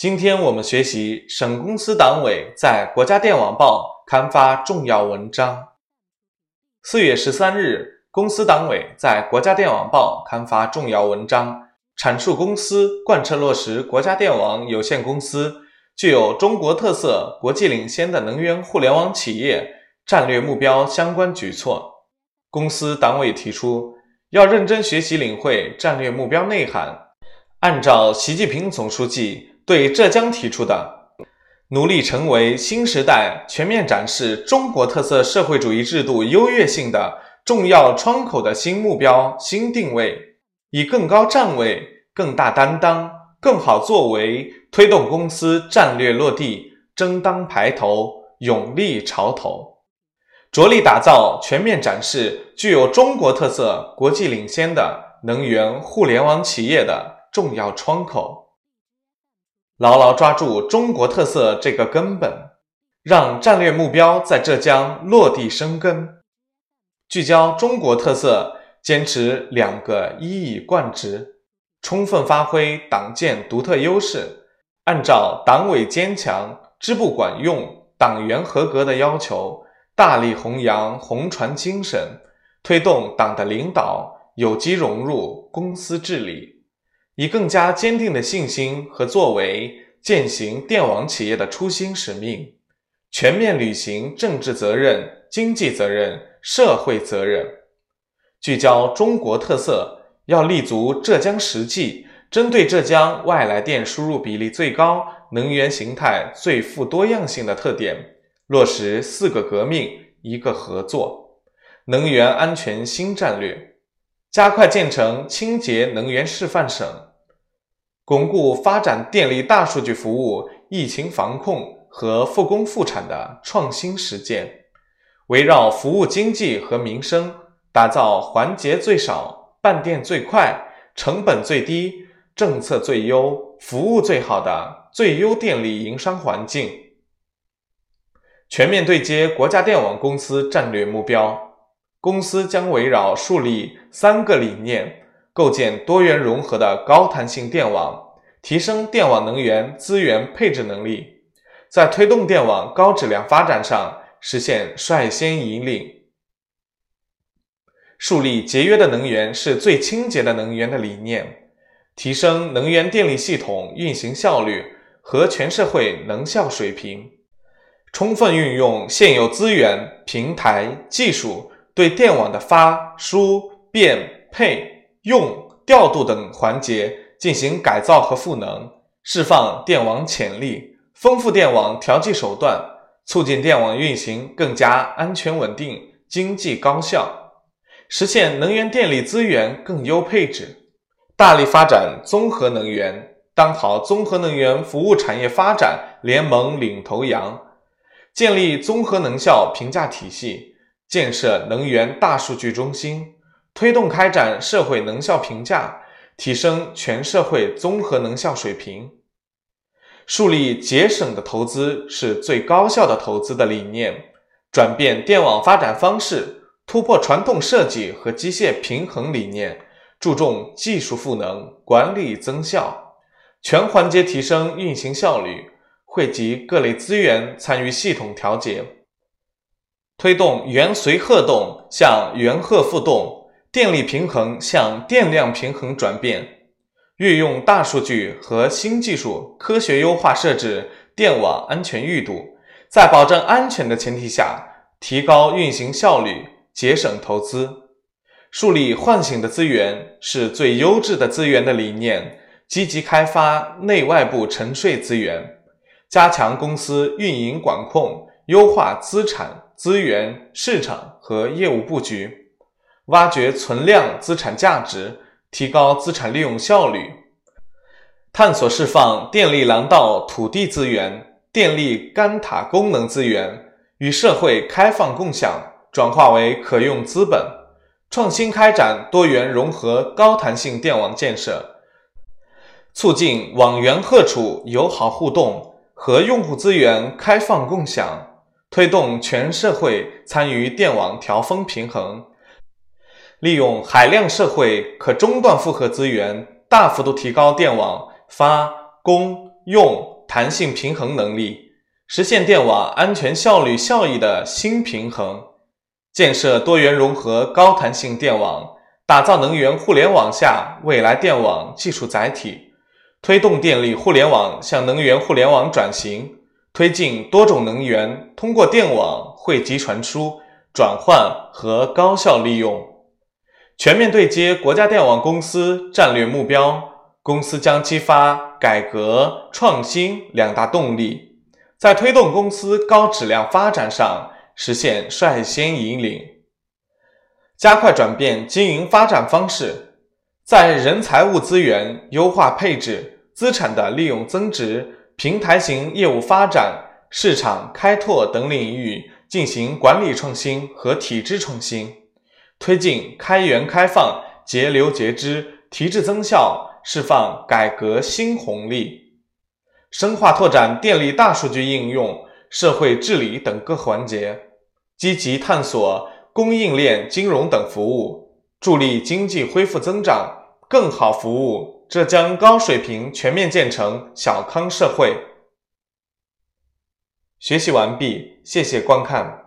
今天我们学习省公司党委在《国家电网报》刊发重要文章。四月十三日，公司党委在《国家电网报》刊发重要文章，阐述公司贯彻落实国家电网有限公司具有中国特色、国际领先的能源互联网企业战略目标相关举措。公司党委提出，要认真学习领会战略目标内涵，按照习近平总书记。对浙江提出的，努力成为新时代全面展示中国特色社会主义制度优越性的重要窗口的新目标、新定位，以更高站位、更大担当、更好作为，推动公司战略落地，争当排头，勇立潮头，着力打造全面展示具有中国特色、国际领先的能源互联网企业的重要窗口。牢牢抓住中国特色这个根本，让战略目标在浙江落地生根。聚焦中国特色，坚持两个一以贯之，充分发挥党建独特优势，按照党委坚强、支部管用、党员合格的要求，大力弘扬红船精神，推动党的领导有机融入公司治理。以更加坚定的信心和作为，践行电网企业的初心使命，全面履行政治责任、经济责任、社会责任。聚焦中国特色，要立足浙江实际，针对浙江外来电输入比例最高、能源形态最富多样性的特点，落实“四个革命，一个合作”能源安全新战略，加快建成清洁能源示范省。巩固发展电力大数据服务、疫情防控和复工复产的创新实践，围绕服务经济和民生，打造环节最少、办电最快、成本最低、政策最优、服务最好的最优电力营商环境。全面对接国家电网公司战略目标，公司将围绕树立三个理念。构建多元融合的高弹性电网，提升电网能源资源配置能力，在推动电网高质量发展上实现率先引领，树立节约的能源是最清洁的能源的理念，提升能源电力系统运行效率和全社会能效水平，充分运用现有资源、平台、技术，对电网的发、输、变、配。用调度等环节进行改造和赋能，释放电网潜力，丰富电网调剂手段，促进电网运行更加安全稳定、经济高效，实现能源电力资源更优配置。大力发展综合能源，当好综合能源服务产业发展联盟领头羊，建立综合能效评价体系，建设能源大数据中心。推动开展社会能效评价，提升全社会综合能效水平，树立节省的投资是最高效的投资的理念，转变电网发展方式，突破传统设计和机械平衡理念，注重技术赋能、管理增效，全环节提升运行效率，汇集各类资源参与系统调节，推动源随荷动向源荷复动。电力平衡向电量平衡转变，运用大数据和新技术，科学优化设置电网安全预度，在保证安全的前提下，提高运行效率，节省投资，树立唤醒的资源是最优质的资源的理念，积极开发内外部沉睡资源，加强公司运营管控，优化资产、资源、市场和业务布局。挖掘存量资产价值，提高资产利用效率，探索释放电力廊道土地资源、电力干塔功能资源与社会开放共享，转化为可用资本，创新开展多元融合高弹性电网建设，促进网源荷储友好互动和用户资源开放共享，推动全社会参与电网调峰平衡。利用海量社会可中断负荷资源，大幅度提高电网发、供、用弹性平衡能力，实现电网安全、效率、效益的新平衡。建设多元融合高弹性电网，打造能源互联网下未来电网技术载体，推动电力互联网向能源互联网转型，推进多种能源通过电网汇集传输、转换和高效利用。全面对接国家电网公司战略目标，公司将激发改革创新两大动力，在推动公司高质量发展上。实现率先引领，加快转变经营发展方式，在人财物资源优化配置、资产的利用增值、平台型业务发展、市场开拓等领域进行管理创新和体制创新，推进开源开放、节流节支、提质增效，释放改革新红利，深化拓展电力大数据应用、社会治理等各环节。积极探索供应链金融等服务，助力经济恢复增长，更好服务浙江高水平全面建成小康社会。学习完毕，谢谢观看。